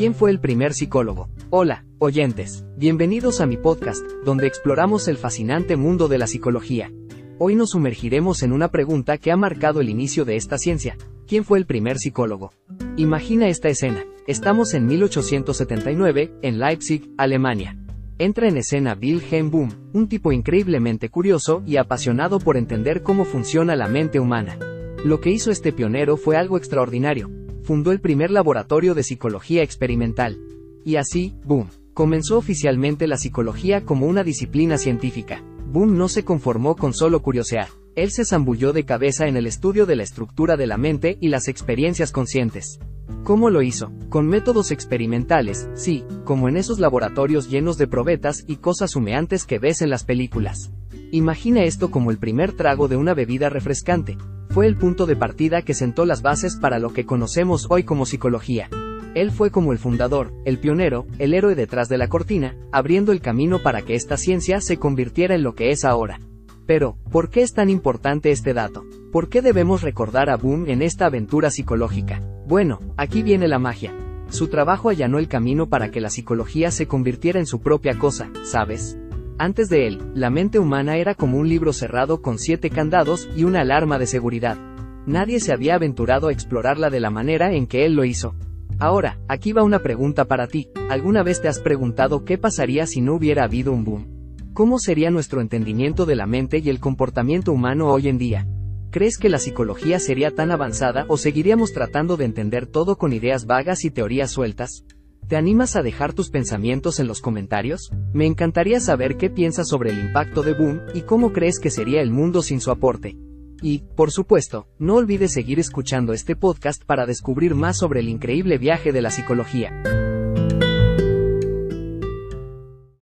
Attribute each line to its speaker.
Speaker 1: ¿Quién fue el primer psicólogo? Hola, oyentes. Bienvenidos a mi podcast, donde exploramos el fascinante mundo de la psicología. Hoy nos sumergiremos en una pregunta que ha marcado el inicio de esta ciencia. ¿Quién fue el primer psicólogo? Imagina esta escena. Estamos en 1879, en Leipzig, Alemania. Entra en escena Wilhelm Boom, un tipo increíblemente curioso y apasionado por entender cómo funciona la mente humana. Lo que hizo este pionero fue algo extraordinario fundó el primer laboratorio de psicología experimental. Y así, boom, comenzó oficialmente la psicología como una disciplina científica. Boom no se conformó con solo curiosear. Él se zambulló de cabeza en el estudio de la estructura de la mente y las experiencias conscientes. ¿Cómo lo hizo? Con métodos experimentales, sí, como en esos laboratorios llenos de probetas y cosas humeantes que ves en las películas. Imagina esto como el primer trago de una bebida refrescante. Fue el punto de partida que sentó las bases para lo que conocemos hoy como psicología. Él fue como el fundador, el pionero, el héroe detrás de la cortina, abriendo el camino para que esta ciencia se convirtiera en lo que es ahora. Pero, ¿por qué es tan importante este dato? ¿Por qué debemos recordar a Boom en esta aventura psicológica? Bueno, aquí viene la magia. Su trabajo allanó el camino para que la psicología se convirtiera en su propia cosa, ¿sabes? Antes de él, la mente humana era como un libro cerrado con siete candados y una alarma de seguridad. Nadie se había aventurado a explorarla de la manera en que él lo hizo. Ahora, aquí va una pregunta para ti. ¿Alguna vez te has preguntado qué pasaría si no hubiera habido un boom? ¿Cómo sería nuestro entendimiento de la mente y el comportamiento humano hoy en día? ¿Crees que la psicología sería tan avanzada o seguiríamos tratando de entender todo con ideas vagas y teorías sueltas? ¿Te animas a dejar tus pensamientos en los comentarios? Me encantaría saber qué piensas sobre el impacto de Boom y cómo crees que sería el mundo sin su aporte. Y, por supuesto, no olvides seguir escuchando este podcast para descubrir más sobre el increíble viaje de la psicología.